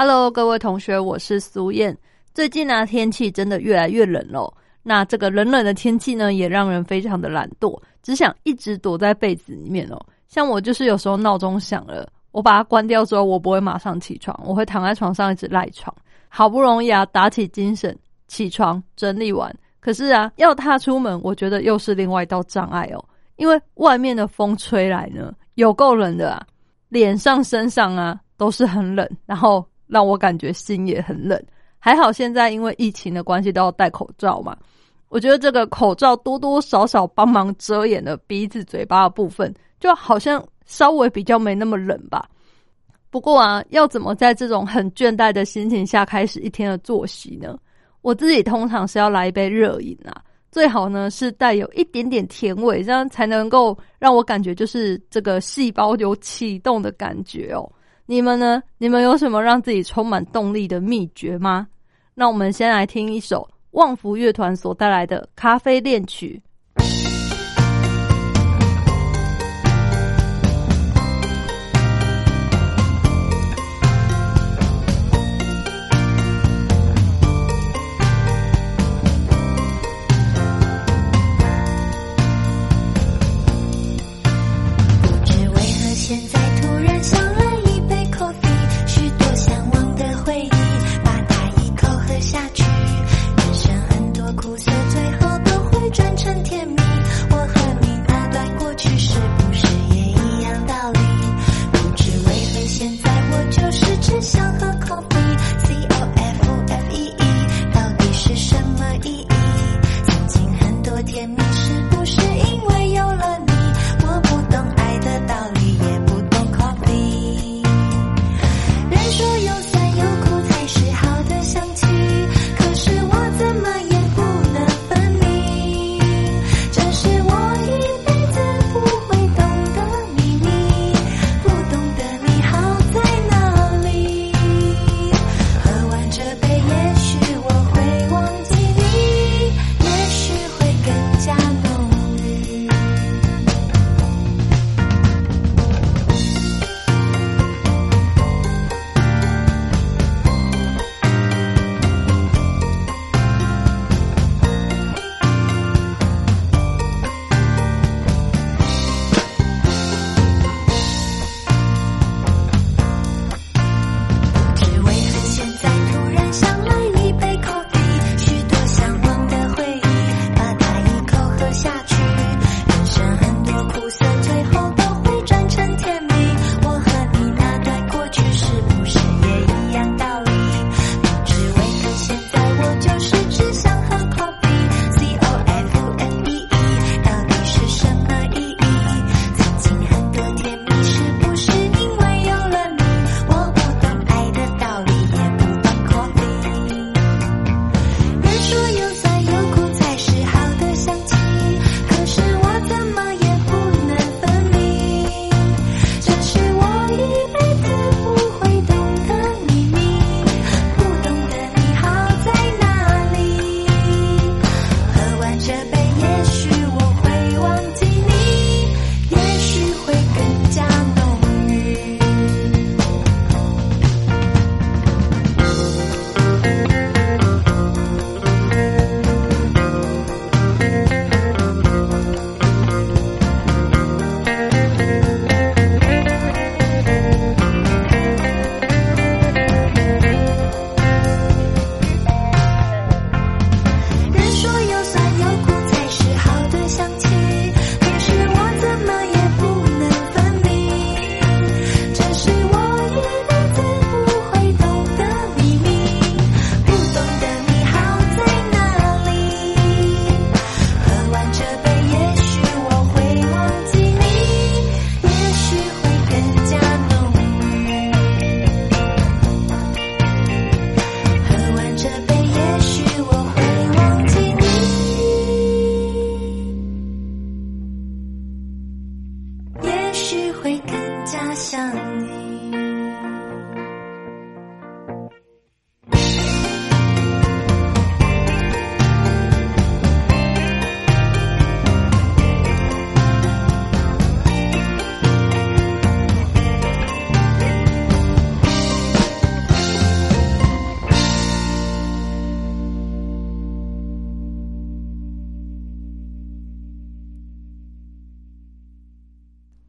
？Hello，各位同学，我是苏燕。最近呢，天气真的越来越冷喽。那这个冷冷的天气呢，也让人非常的懒惰，只想一直躲在被子里面哦。像我就是有时候闹钟响了，我把它关掉之后，我不会马上起床，我会躺在床上一直赖床。好不容易啊，打起精神起床整理完，可是啊，要踏出门，我觉得又是另外一道障碍哦。因为外面的风吹来呢，有够冷的啊，脸上身上啊都是很冷，然后。让我感觉心也很冷，还好现在因为疫情的关系都要戴口罩嘛。我觉得这个口罩多多少少帮忙遮掩了鼻子、嘴巴的部分，就好像稍微比较没那么冷吧。不过啊，要怎么在这种很倦怠的心情下开始一天的作息呢？我自己通常是要来一杯热饮啊，最好呢是带有一点点甜味，这样才能够让我感觉就是这个细胞有启动的感觉哦。你们呢？你们有什么让自己充满动力的秘诀吗？那我们先来听一首旺福乐团所带来的《咖啡恋曲》。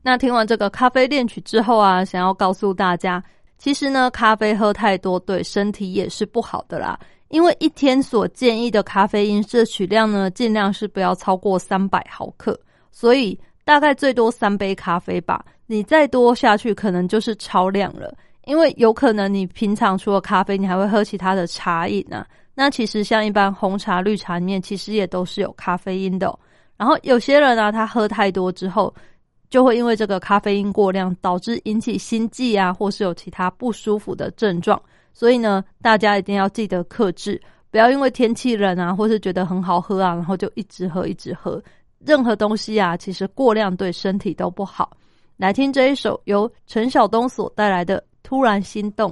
那听完这个咖啡恋曲之后啊，想要告诉大家，其实呢，咖啡喝太多对身体也是不好的啦。因为一天所建议的咖啡因摄取量呢，尽量是不要超过三百毫克，所以大概最多三杯咖啡吧。你再多下去，可能就是超量了。因为有可能你平常除了咖啡，你还会喝其他的茶饮啊。那其实像一般红茶、绿茶里面，其实也都是有咖啡因的。然后有些人呢，他喝太多之后，就会因为这个咖啡因过量，导致引起心悸啊，或是有其他不舒服的症状。所以呢，大家一定要记得克制，不要因为天气冷啊，或是觉得很好喝啊，然后就一直喝一直喝。任何东西啊，其实过量对身体都不好。来听这一首由陈晓东所带来的《突然心动》。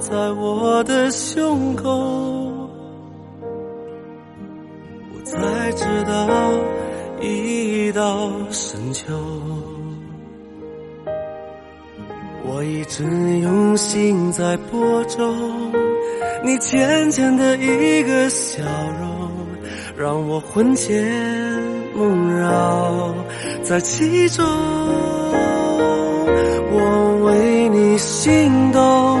在我的胸口，我才知道已到深秋。我一直用心在播种，你浅浅的一个笑容，让我魂牵梦绕在其中。我为你心动，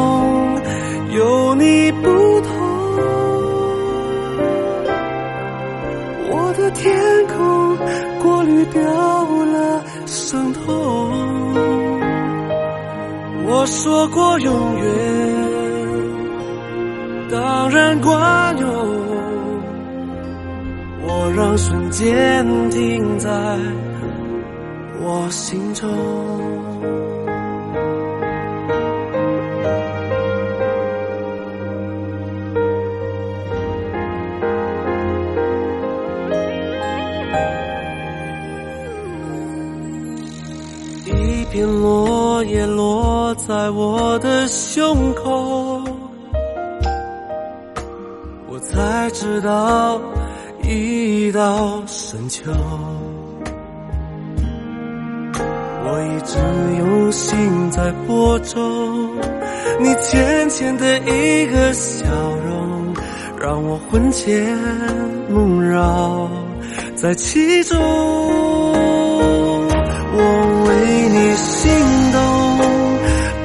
掉了伤痛。我说过永远，当然管用。我让瞬间停在我心中。落叶落在我的胸口，我才知道已到深秋。我一直用心在播种，你浅浅的一个笑容，让我魂牵梦绕在其中。我为你心动，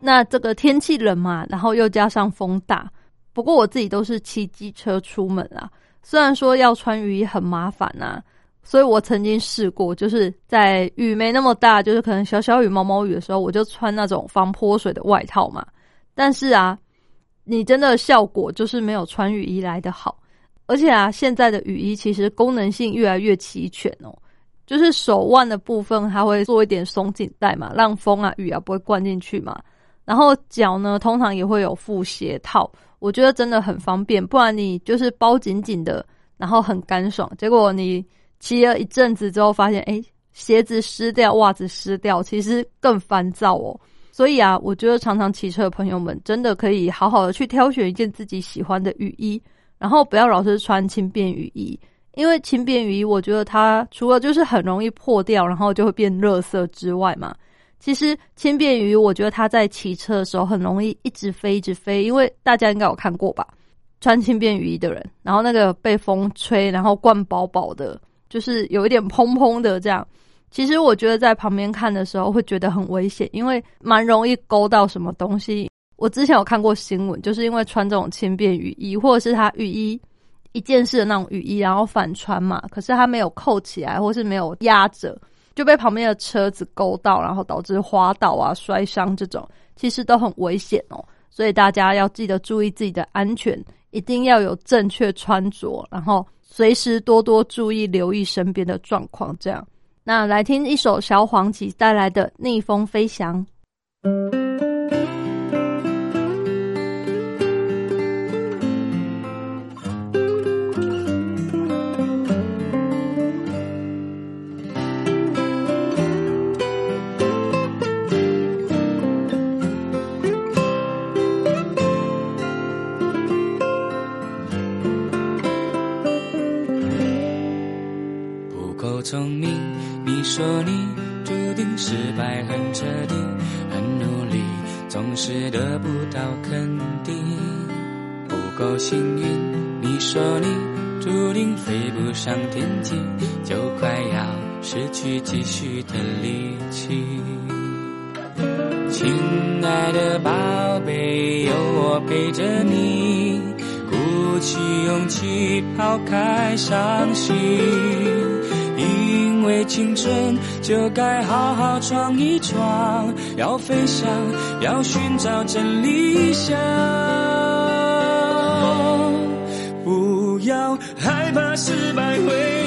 那这个天气冷嘛，然后又加上风大，不过我自己都是骑机车出门啊。虽然说要穿雨衣很麻烦呐，所以我曾经试过，就是在雨没那么大，就是可能小小雨、毛毛雨的时候，我就穿那种防泼水的外套嘛。但是啊，你真的效果就是没有穿雨衣来的好。而且啊，现在的雨衣其实功能性越来越齐全哦，就是手腕的部分还会做一点松紧带嘛，让风啊、雨啊不会灌进去嘛。然后脚呢，通常也会有副鞋套，我觉得真的很方便。不然你就是包紧紧的，然后很干爽。结果你骑了一阵子之后，发现哎，鞋子湿掉，袜子湿掉，其实更烦躁哦。所以啊，我觉得常常骑车的朋友们，真的可以好好的去挑选一件自己喜欢的雨衣，然后不要老是穿轻便雨衣，因为轻便雨衣，我觉得它除了就是很容易破掉，然后就会变热色之外嘛。其实轻便雨，我觉得它在骑车的时候很容易一直飞，一直飞。因为大家应该有看过吧，穿轻便雨衣的人，然后那个被风吹，然后灌饱饱的，就是有一点蓬蓬的这样。其实我觉得在旁边看的时候会觉得很危险，因为蛮容易勾到什么东西。我之前有看过新闻，就是因为穿这种轻便雨衣，或者是他雨衣一件式的那种雨衣，然后反穿嘛，可是它没有扣起来，或是没有压着。就被旁边的车子勾到，然后导致滑倒啊、摔伤这种，其实都很危险哦。所以大家要记得注意自己的安全，一定要有正确穿着，然后随时多多注意、留意身边的状况。这样，那来听一首小黄旗带来的《逆风飞翔》。就快要失去继续的力气。亲爱的宝贝，有我陪着你，鼓起勇气抛开伤心。因为青春就该好好闯一闯，要飞翔，要寻找真理想。不要害怕失败会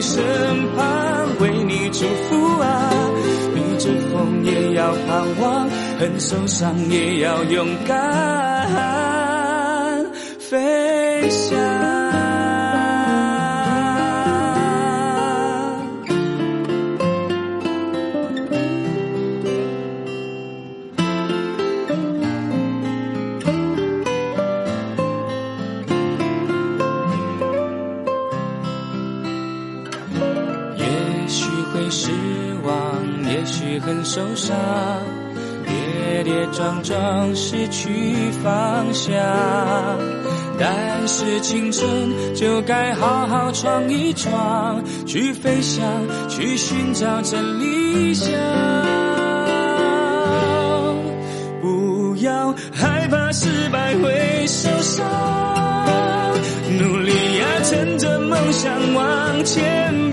身旁为你祝福啊。逆着风也要盼望，很受伤也要勇敢很受伤，跌跌撞撞失去方向，但是青春就该好好闯一闯，去飞翔，去寻找真理想，不要害怕。失败会受伤。努力呀，趁着梦想往前，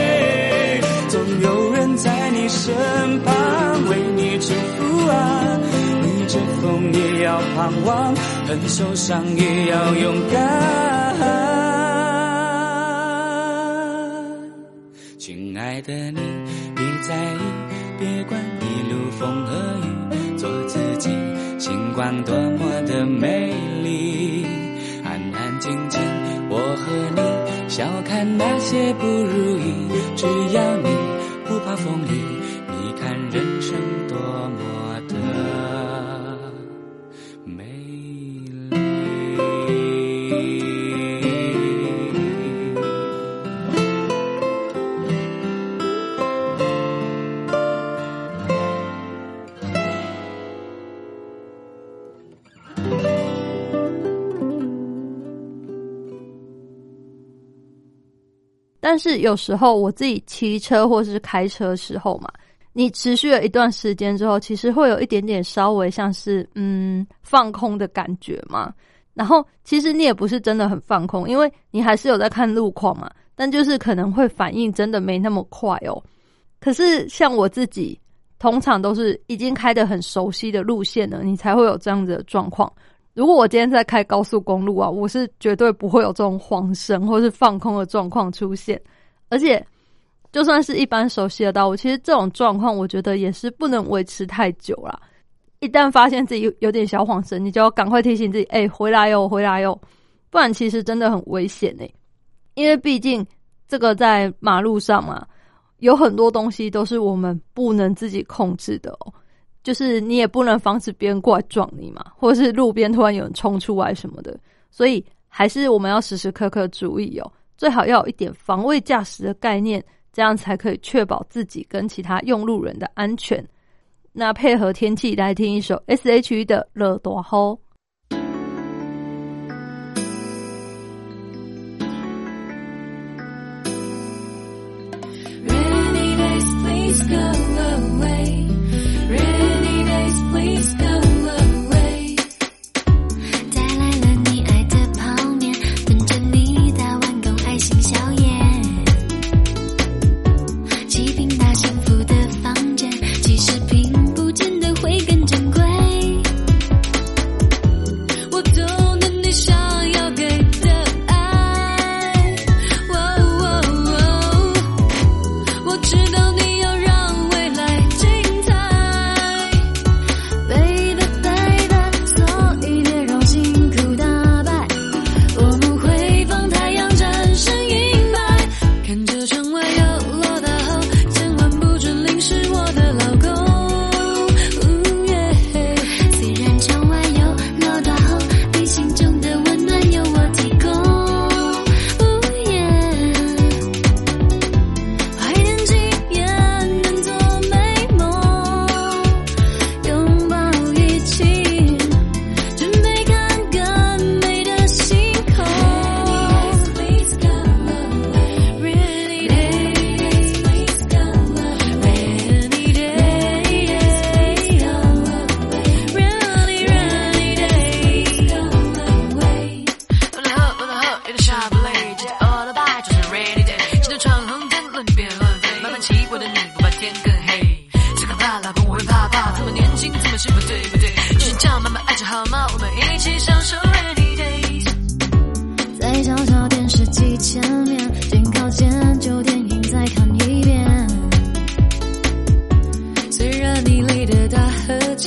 身旁为你祝福啊！逆着风也要盼望，很受伤也要勇敢。亲爱的你，别在意，别管一路风和雨，做自己，星光多么的美丽。安安静静，我和你笑看那些不如意，只要你但是有时候我自己骑车或是开车时候嘛，你持续了一段时间之后，其实会有一点点稍微像是嗯放空的感觉嘛。然后其实你也不是真的很放空，因为你还是有在看路况嘛，但就是可能会反应真的没那么快哦。可是像我自己，通常都是已经开得很熟悉的路线了，你才会有这样子的状况。如果我今天在开高速公路啊，我是绝对不会有这种晃神或是放空的状况出现。而且，就算是一般熟悉的道路，其实这种状况我觉得也是不能维持太久啦。一旦发现自己有有点小晃神，你就要赶快提醒自己：“哎、回来哟，回来哟！”不然其实真的很危险哎、因为毕竟这个在马路上嘛，有很多东西都是我们不能自己控制的哦。就是你也不能防止别人过来撞你嘛，或者是路边突然有人冲出来什么的，所以还是我们要时时刻刻注意哦，最好要有一点防卫驾驶的概念，这样才可以确保自己跟其他用路人的安全。那配合天气来听一首 S.H.E 的《热多吼》。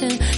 watching.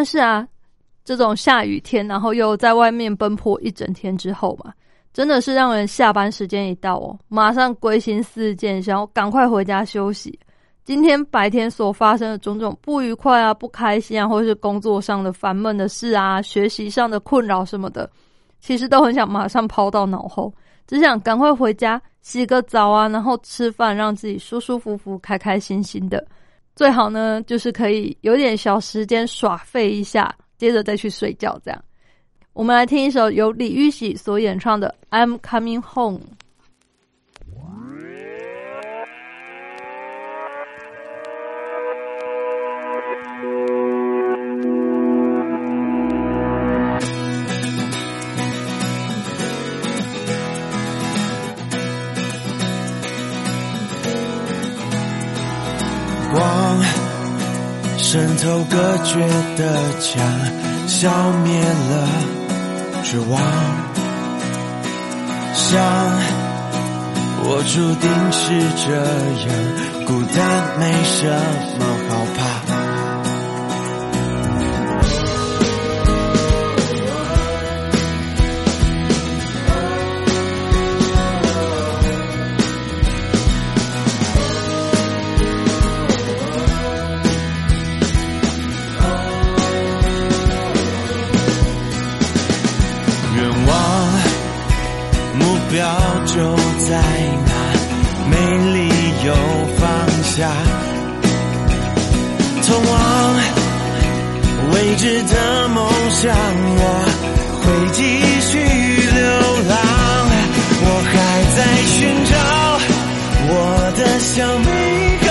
但是啊，这种下雨天，然后又在外面奔波一整天之后嘛，真的是让人下班时间一到哦，马上归心似箭，想要赶快回家休息。今天白天所发生的种种不愉快啊、不开心啊，或是工作上的烦闷的事啊、学习上的困扰什么的，其实都很想马上抛到脑后，只想赶快回家洗个澡啊，然后吃饭，让自己舒舒服服、开开心心的。最好呢，就是可以有点小时间耍废一下，接着再去睡觉。这样，我们来听一首由李玉玺所演唱的《I'm Coming Home》。渗透隔绝的墙，消灭了绝望。想我注定是这样，孤单没什么目标就在那，没理由放下。通往未知的梦想，我会继续流浪。我还在寻找我的小美好，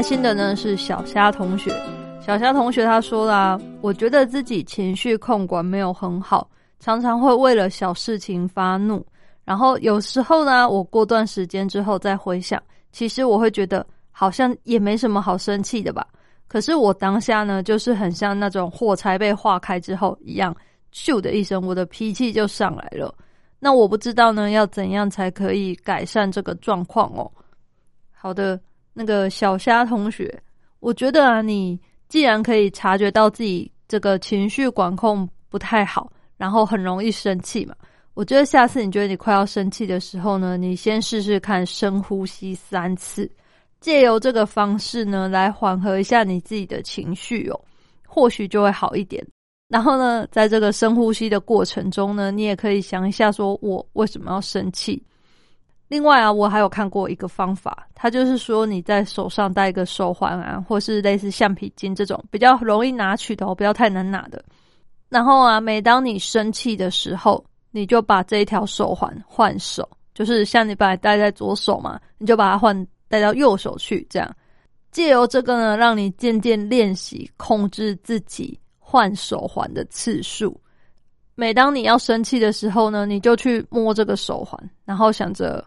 来信的呢是小虾同学，小虾同学他说啦，我觉得自己情绪控管没有很好，常常会为了小事情发怒，然后有时候呢，我过段时间之后再回想，其实我会觉得好像也没什么好生气的吧。可是我当下呢，就是很像那种火柴被化开之后一样，咻的一声，我的脾气就上来了。那我不知道呢，要怎样才可以改善这个状况哦。好的，那个小虾同学，我觉得啊，你既然可以察觉到自己这个情绪管控不太好，然后很容易生气嘛，我觉得下次你觉得你快要生气的时候呢，你先试试看深呼吸三次，借由这个方式呢，来缓和一下你自己的情绪哦，或许就会好一点。然后呢，在这个深呼吸的过程中呢，你也可以想一下，说我为什么要生气。另外啊，我还有看过一个方法，它就是说你在手上戴一个手环啊，或是类似橡皮筋这种比较容易拿取的哦，不要太难拿的。然后啊，每当你生气的时候，你就把这一条手环换手，就是像你把它戴在左手嘛，你就把它换戴到右手去，这样借由这个呢，让你渐渐练习控制自己换手环的次数。每当你要生气的时候呢，你就去摸这个手环，然后想着，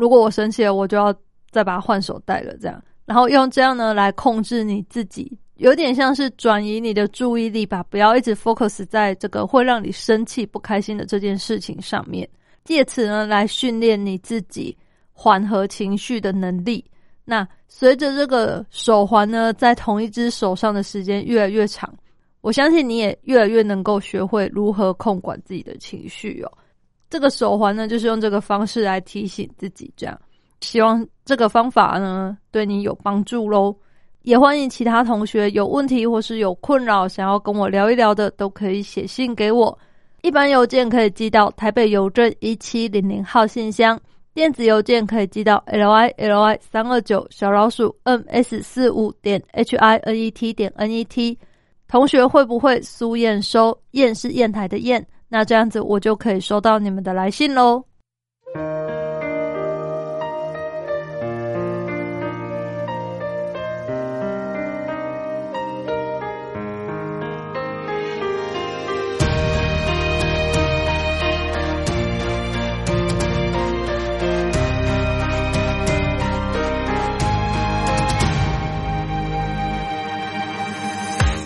如果我生气了，我就要再把它换手戴了，这样，然后用这样呢来控制你自己，有点像是转移你的注意力吧，不要一直 focus 在这个会让你生气、不开心的这件事情上面，借此呢来训练你自己缓和情绪的能力。那随着这个手环呢，在同一只手上的时间越来越长。我相信你也越来越能够学会如何控管自己的情绪哦。这个手环呢，就是用这个方式来提醒自己，这样。希望这个方法呢对你有帮助喽。也欢迎其他同学有问题或是有困扰想要跟我聊一聊的，都可以写信给我。一般邮件可以寄到台北邮政一七零零号信箱，电子邮件可以寄到 l i l i 三二九小老鼠 m s 四五点 h i n e t 点 n e t。同学会不会苏验收？验是砚台的砚，那这样子我就可以收到你们的来信喽。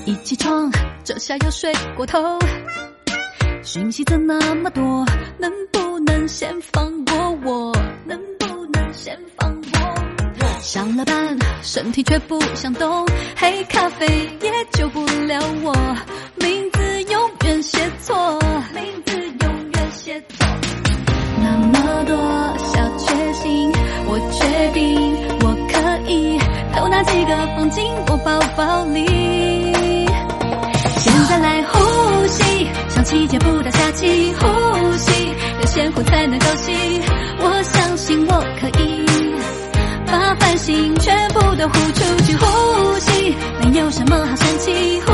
一起床，这下又睡过头，讯息怎那么多？能不能先放过我？能不能先放过我？上了班，身体却不想动，黑咖啡也救不了我，名字永远写错，名字永远写错。那么多小确幸，我决定我可以偷拿几个放进我包包里。气接不到下气，呼吸要先苦才能高兴。我相信我可以把烦心全部都呼出去，呼吸没有什么好生气，呼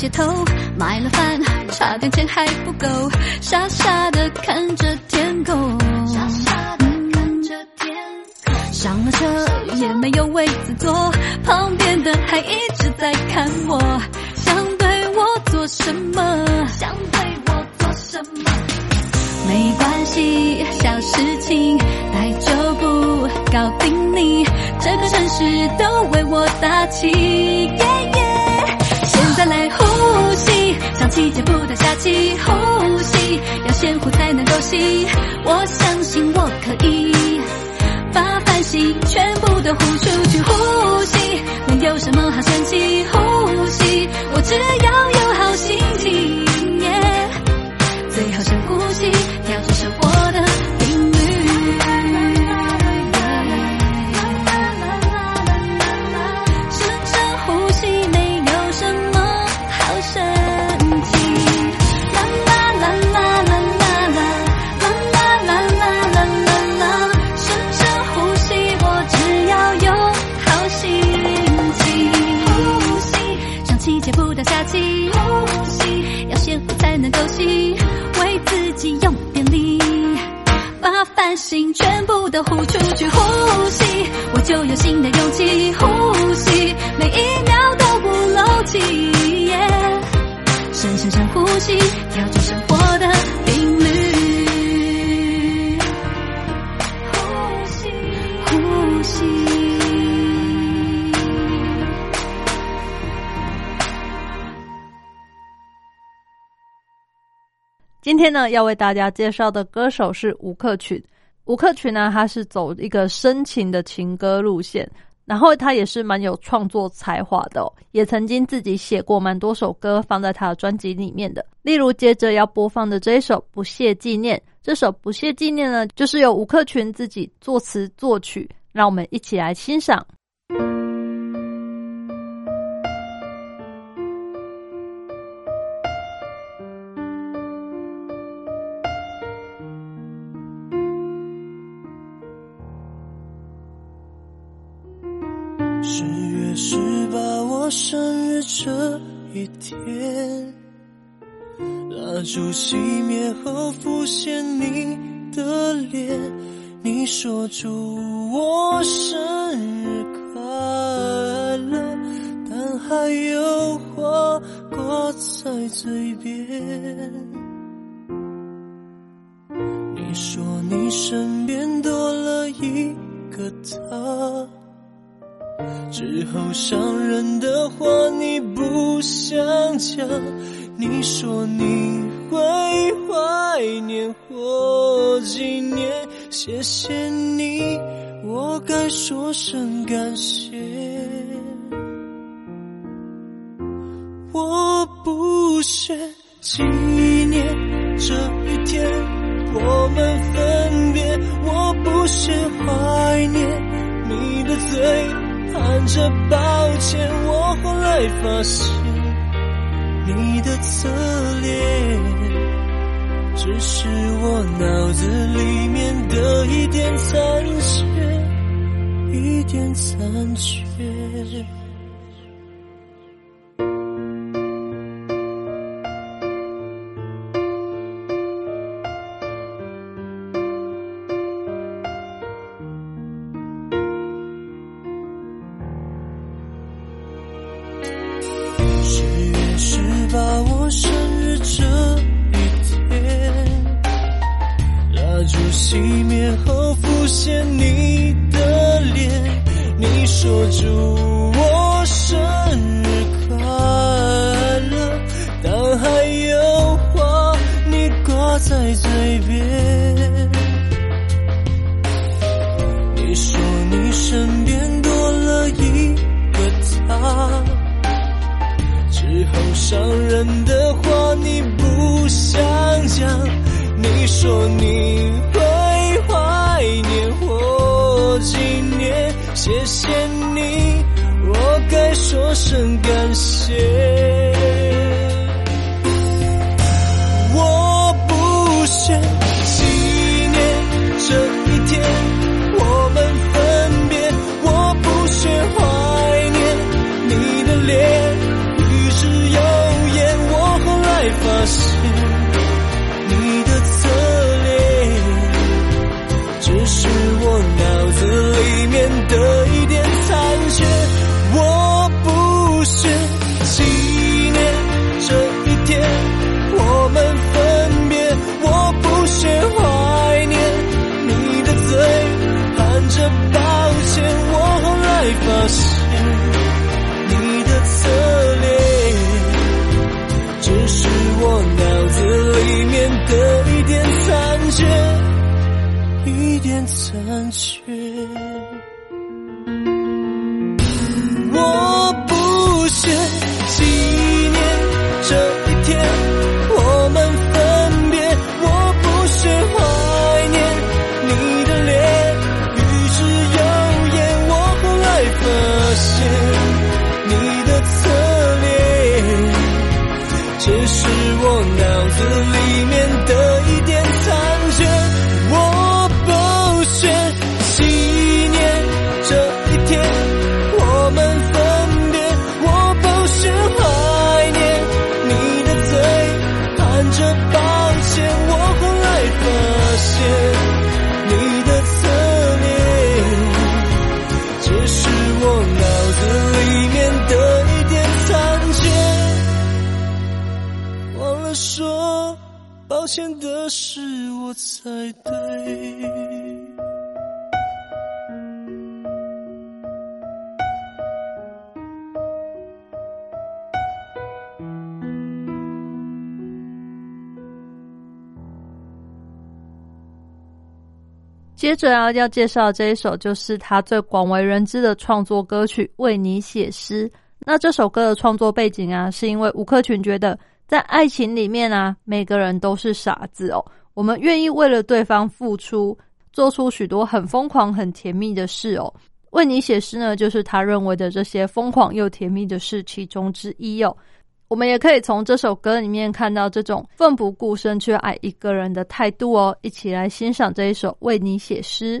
街头买了饭，差点钱还不够，傻傻的看着天空。傻傻的看着天空。上了车也没有位子坐，旁边的还一直在看我，想对我做什么？想对我做什么？没关系，小事情，带就不搞定你。这个城市都为我打气，耶耶！现在来上气接不到下气，呼吸要先呼才能够吸。我相信我可以把烦心全部都呼出去，呼吸没有什么好生气，呼吸我只要有好心天呢，要为大家介绍的歌手是吴克群。吴克群呢，他是走一个深情的情歌路线，然后他也是蛮有创作才华的、也曾经自己写过蛮多首歌放在他的专辑里面的。例如，接着要播放的这一首《不屑纪念》，这首《不屑纪念》呢，就是由吴克群自己作词作曲，让我们一起来欣赏。是把，我生日这一天，蜡烛熄灭后浮现你的脸，你说祝我生日快乐，但还有话挂在嘴边。你说你身边多了一个他。之后伤人的话你不想讲，你说你会怀念或纪念，谢谢你，我该说声感谢。我不屑纪念这一天我们分别，我不屑怀念你的嘴。看着抱歉，我后来发现你的侧脸，只是我脑子里面的一点残缺，一点残缺。接着啊，要介绍这一首就是他最广为人知的创作歌曲《为你写诗》。那这首歌的创作背景啊，是因为吴克群觉得在爱情里面啊，每个人都是傻子哦，我们愿意为了对方付出，做出许多很疯狂、很甜蜜的事哦。为你写诗呢，就是他认为的这些疯狂又甜蜜的事其中之一哦。我们也可以从这首歌里面看到这种奋不顾身去爱一个人的态度哦。一起来欣赏这一首《为你写诗》。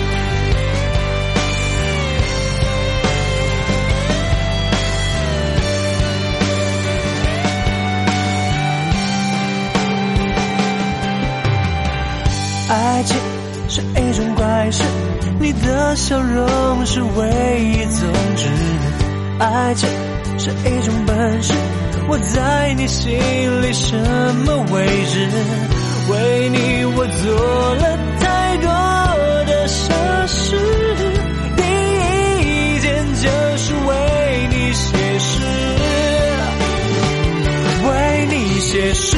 爱情是一种怪事，你的笑容是唯一宗旨。爱情是一种本事，我在你心里什么位置？为你我做了太多的傻事，第一件就是为你写诗，为你写诗，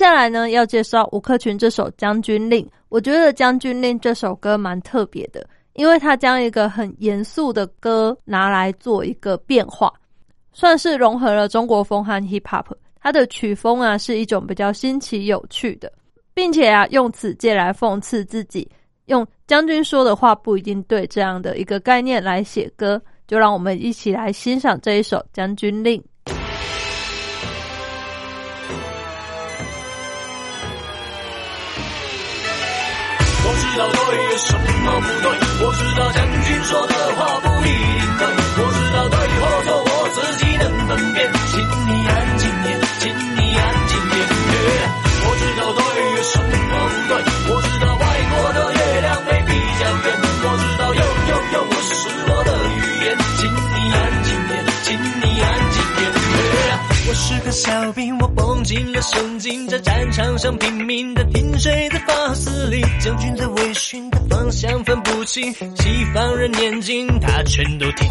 下来呢，要介绍吴克群这首《将军令》。我觉得《将军令》这首歌蛮特别的，因为它将一个很严肃的歌拿来做一个变化，算是融合了中国风和 hip hop。它的曲风啊是一种比较新奇有趣的，并且啊用此借来讽刺自己，用将军说的话不一定对这样的一个概念来写歌。就让我们一起来欣赏这一首《将军令》。知道对有什么不对，我知道将军说的话不一定对，我知道对或错我自己能分辨，请你安静点，请你安静点。我知道对有什么不对，我知是个小兵，我绷紧了神经，在战场上拼命的听谁在发司令，将军在微醺的方向分不清，西方人眼睛他全都听。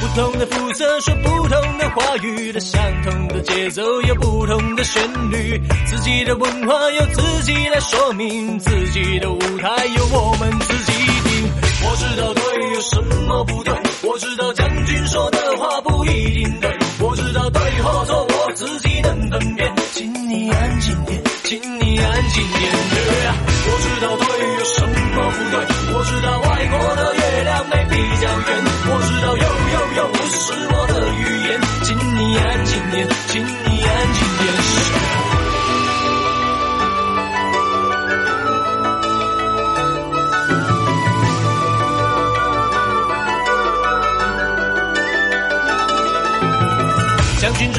不同的肤色说不同的话语，的相同的节奏有不同的旋律，自己的文化由自己来说明，自己的舞台由我们自己定。我知道对有什么不对，我知道将军说的话不一定对，自己能分辨，请你安静点，请你安静点。我知道对有什么不对，我知道外国的月亮没比较圆，我知道又又又不是我的语言，请你安静点，请你安静点。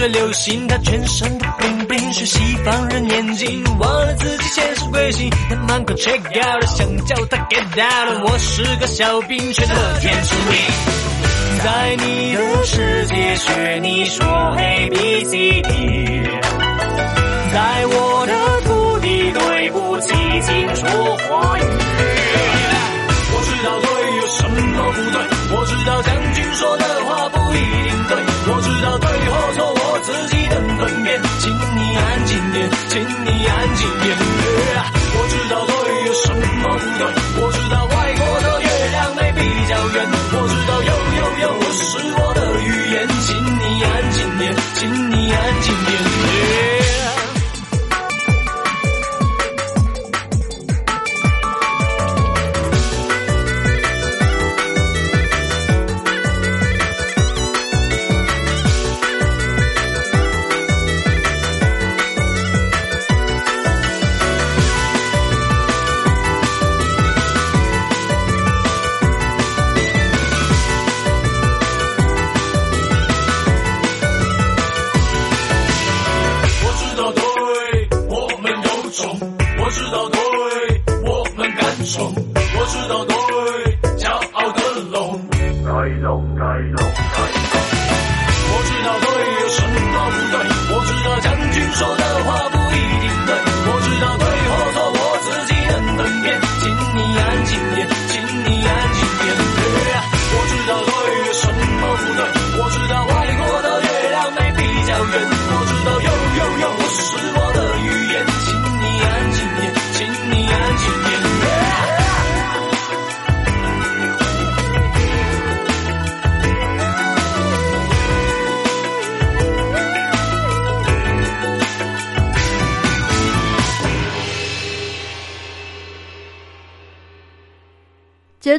流行，他全身的 bling bling 是西方人眼睛，忘了自己现实归心。他满口 check out 了，想叫他 get out 了。我是个小兵，却乐天知命。在你的世界学你说 A B C D，在我的土地对不起，请说华语。我知道对有什么不对，我知道将军说的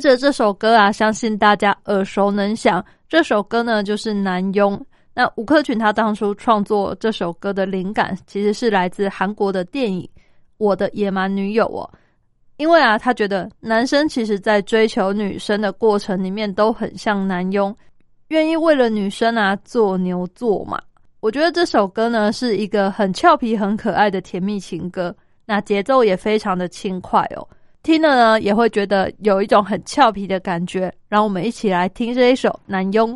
着这首歌啊，相信大家耳熟能详。这首歌呢，就是《南庸》。那吴克群他当初创作这首歌的灵感，其实是来自韩国的电影《我的野蛮女友》哦。因为啊，他觉得男生其实在追求女生的过程里面都很像男佣，愿意为了女生啊做牛做马。我觉得这首歌呢是一个很俏皮、很可爱的甜蜜情歌，那节奏也非常的轻快哦。听了呢，也会觉得有一种很俏皮的感觉。让我们一起来听这一首《男佣》。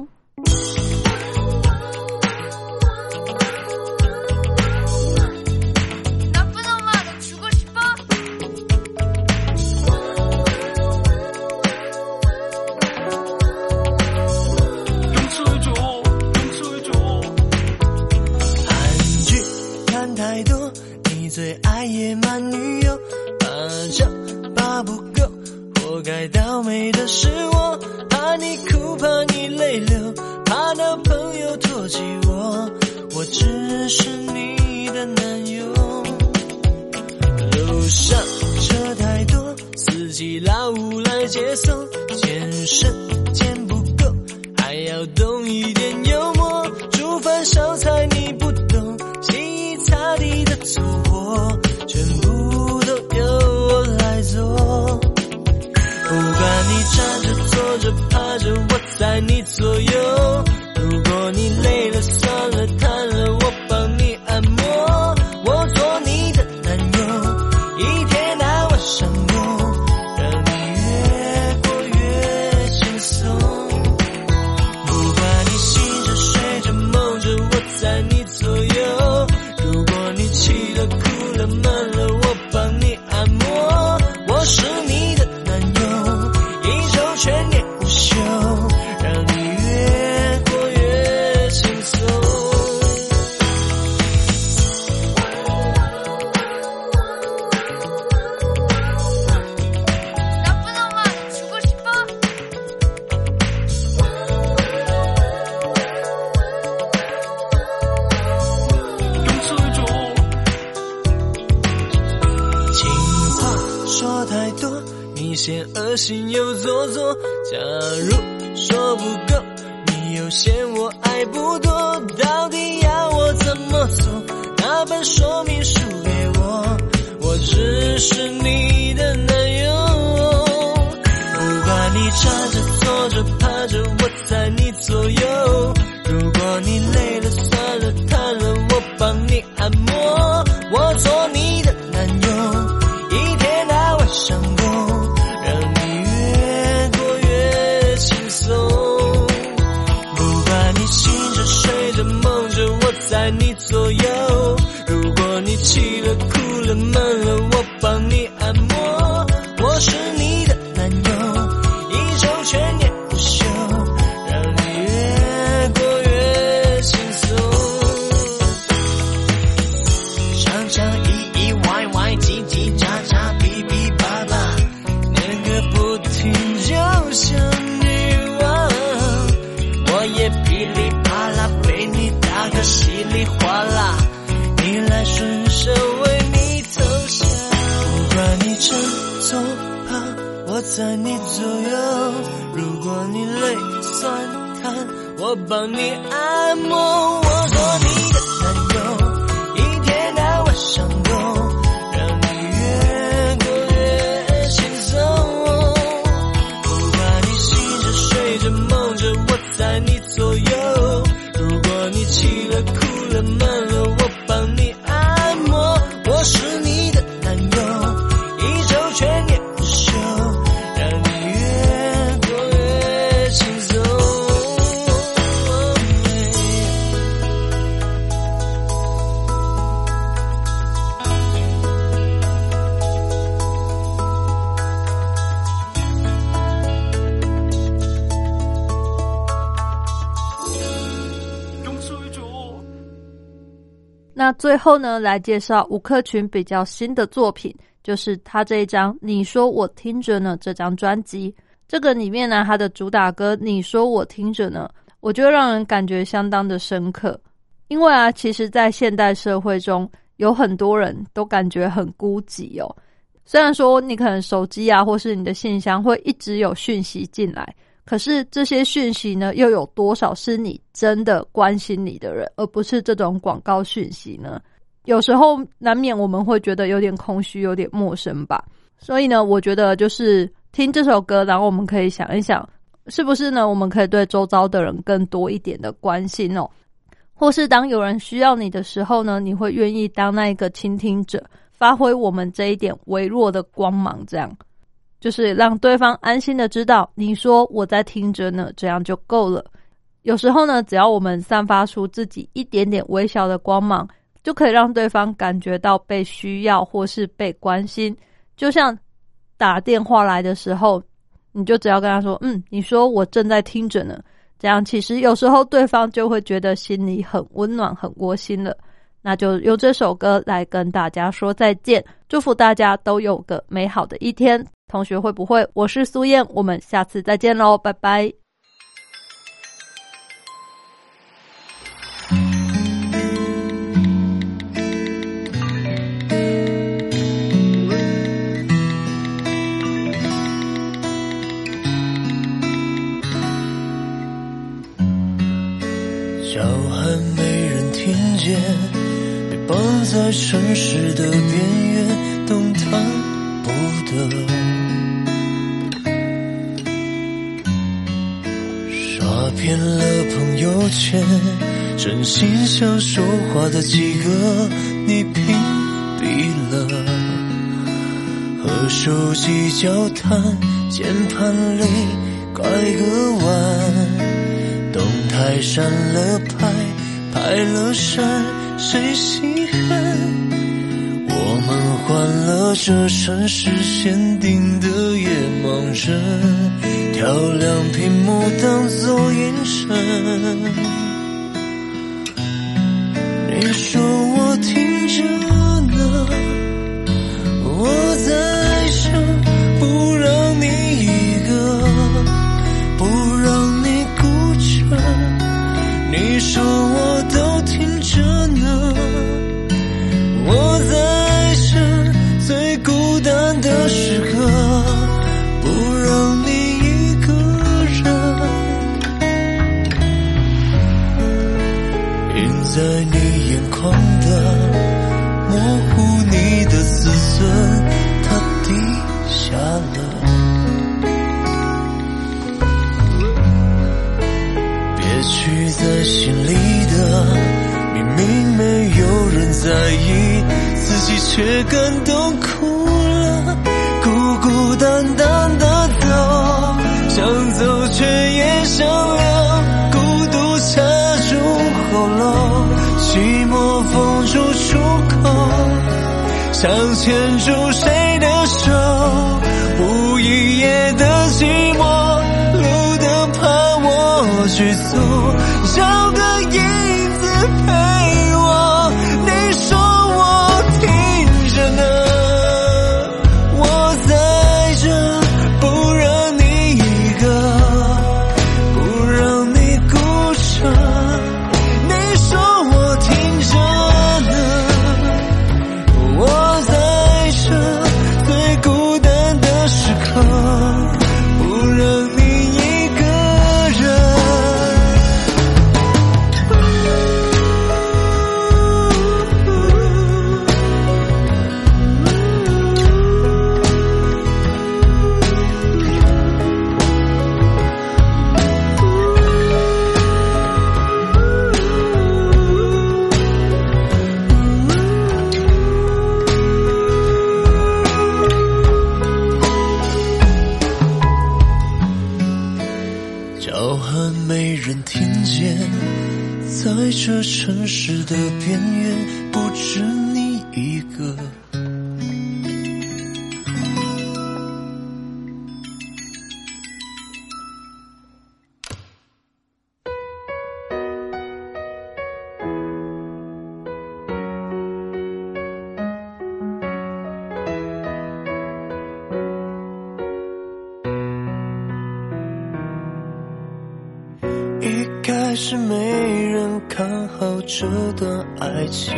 主。看太多，你最爱野蛮女。活该倒霉的是我，怕你哭，怕你泪流，怕男朋友唾弃我，我只是你的男友。路上车太多，司机老五来接送，健身健不够，还要懂一点幽默。煮饭烧菜你不懂，洗衣擦地的粗活，站着、坐着、趴着，我在你左右。如果你累了、心又做作。右。如果你气了哭了闷最后呢，来介绍吴克群比较新的作品，就是他这一张《你说我听着呢》这张专辑。这个里面呢，他的主打歌《你说我听着呢》，我觉得让人感觉相当的深刻。因为啊，其实，在现代社会中，有很多人都感觉很孤寂哦。虽然说你可能手机啊，或是你的信箱会一直有讯息进来，可是这些讯息呢，又有多少是你真的关心你的人，而不是这种广告讯息呢？有时候难免我们会觉得有点空虚，有点陌生吧。所以呢，我觉得就是听这首歌，然后我们可以想一想，是不是呢？我们可以对周遭的人更多一点的关心哦，或是当有人需要你的时候呢，你会愿意当那一个倾听者，发挥我们这一点微弱的光芒，这样就是让对方安心的知道你说我在听着呢，这样就够了。有时候呢，只要我们散发出自己一点点微小的光芒，就可以让对方感觉到被需要或是被关心。就像打电话来的时候，你就只要跟他说：“嗯，你说我正在听着呢。”这样其实有时候对方就会觉得心里很温暖、很窝心了。那就用这首歌来跟大家说再见，祝福大家都有个美好的一天。同学会不会？我是苏燕，我们下次再见喽，拜拜。交谈，键盘里拐个弯。动态删了拍，拍了删，谁稀罕？我们换了这城市限定的夜盲人，调亮屏幕当作眼神。自己却感动哭了，孤孤单单的走，想走却也想留，孤独掐住喉咙，寂寞封住出口，想牵住谁的手，无一夜的寂寞，路灯怕我去走，找个没人看好这段爱情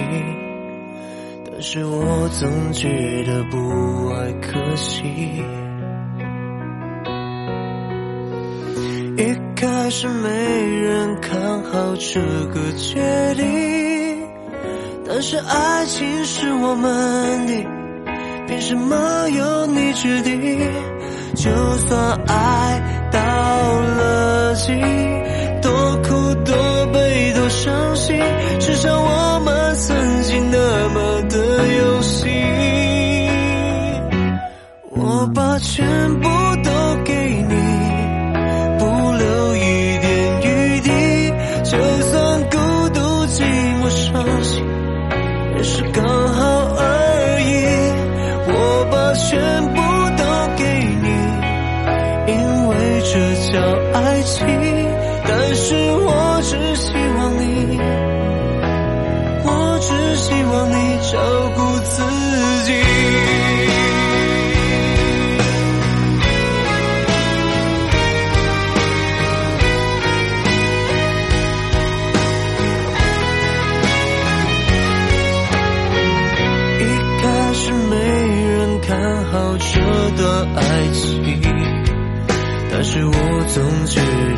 但是我总觉得不爱可惜一开始没人看好这个决定但是爱情是我们的凭什么由你决定就算爱到了尽多苦多悲多伤心至少我们曾经那么的有幸我把全部都给你不留一点余地就算孤独寂寞伤心也是刚好而已。我把全总是